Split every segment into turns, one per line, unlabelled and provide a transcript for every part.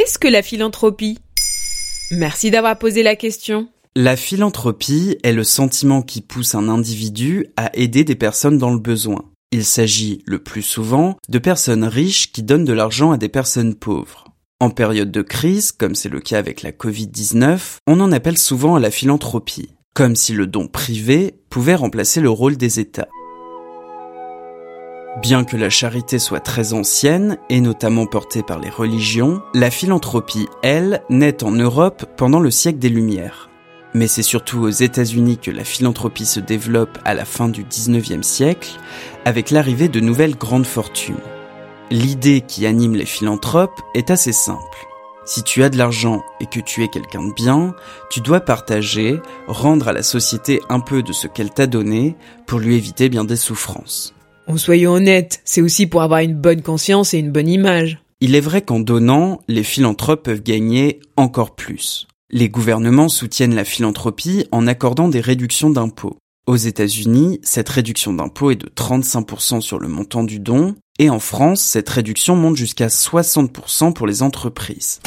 qu'est-ce que la philanthropie? Merci d'avoir posé la question.
La philanthropie est le sentiment qui pousse un individu à aider des personnes dans le besoin. Il s'agit, le plus souvent, de personnes riches qui donnent de l'argent à des personnes pauvres. En période de crise, comme c'est le cas avec la Covid-19, on en appelle souvent à la philanthropie, comme si le don privé pouvait remplacer le rôle des États. Bien que la charité soit très ancienne, et notamment portée par les religions, la philanthropie, elle, naît en Europe pendant le siècle des Lumières. Mais c'est surtout aux États-Unis que la philanthropie se développe à la fin du 19e siècle, avec l'arrivée de nouvelles grandes fortunes. L'idée qui anime les philanthropes est assez simple. Si tu as de l'argent et que tu es quelqu'un de bien, tu dois partager, rendre à la société un peu de ce qu'elle t'a donné pour lui éviter bien des souffrances.
Oh, soyons honnêtes, c'est aussi pour avoir une bonne conscience et une bonne image.
Il est vrai qu'en donnant, les philanthropes peuvent gagner encore plus. Les gouvernements soutiennent la philanthropie en accordant des réductions d'impôts. Aux États-Unis, cette réduction d'impôts est de 35% sur le montant du don, et en France, cette réduction monte jusqu'à 60% pour les entreprises.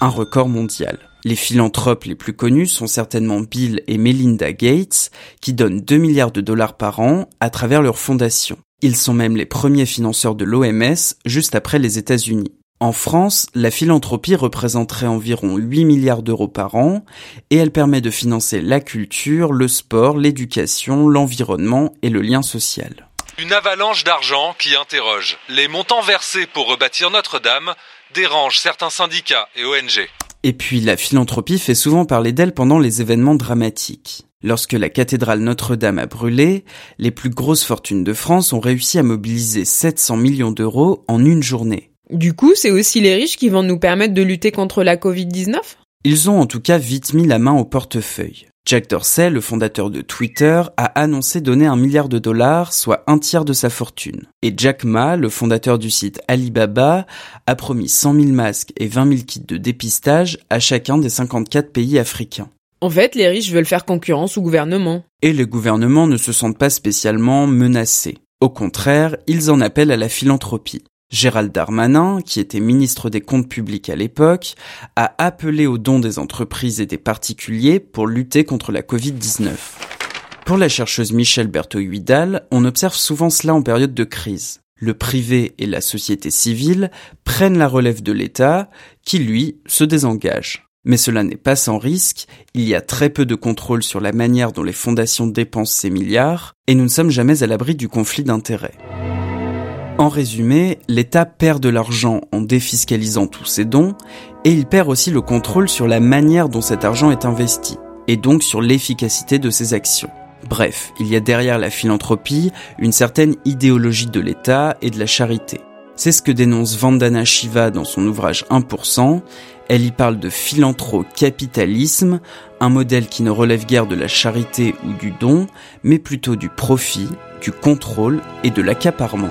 Un record mondial. Les philanthropes les plus connus sont certainement Bill et Melinda Gates, qui donnent 2 milliards de dollars par an à travers leur fondation. Ils sont même les premiers financeurs de l'OMS, juste après les États-Unis. En France, la philanthropie représenterait environ 8 milliards d'euros par an et elle permet de financer la culture, le sport, l'éducation, l'environnement et le lien social.
Une avalanche d'argent qui interroge. Les montants versés pour rebâtir Notre-Dame dérangent certains syndicats et ONG.
Et puis la philanthropie fait souvent parler d'elle pendant les événements dramatiques. Lorsque la cathédrale Notre-Dame a brûlé, les plus grosses fortunes de France ont réussi à mobiliser 700 millions d'euros en une journée.
Du coup, c'est aussi les riches qui vont nous permettre de lutter contre la Covid-19
Ils ont en tout cas vite mis la main au portefeuille. Jack Dorsey, le fondateur de Twitter, a annoncé donner un milliard de dollars, soit un tiers de sa fortune. Et Jack Ma, le fondateur du site Alibaba, a promis 100 000 masques et 20 000 kits de dépistage à chacun des 54 pays africains.
En fait, les riches veulent faire concurrence au gouvernement.
Et les gouvernements ne se sentent pas spécialement menacés. Au contraire, ils en appellent à la philanthropie. Gérald Darmanin, qui était ministre des Comptes publics à l'époque, a appelé aux dons des entreprises et des particuliers pour lutter contre la Covid-19. Pour la chercheuse Michelle Berthoud-Huidal, on observe souvent cela en période de crise. Le privé et la société civile prennent la relève de l'État, qui lui se désengage. Mais cela n'est pas sans risque, il y a très peu de contrôle sur la manière dont les fondations dépensent ces milliards, et nous ne sommes jamais à l'abri du conflit d'intérêts. En résumé, l'État perd de l'argent en défiscalisant tous ses dons, et il perd aussi le contrôle sur la manière dont cet argent est investi, et donc sur l'efficacité de ses actions. Bref, il y a derrière la philanthropie une certaine idéologie de l'État et de la charité. C'est ce que dénonce Vandana Shiva dans son ouvrage 1%. Elle y parle de philanthro-capitalisme, un modèle qui ne relève guère de la charité ou du don, mais plutôt du profit, du contrôle et de l'accaparement.